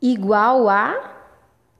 igual a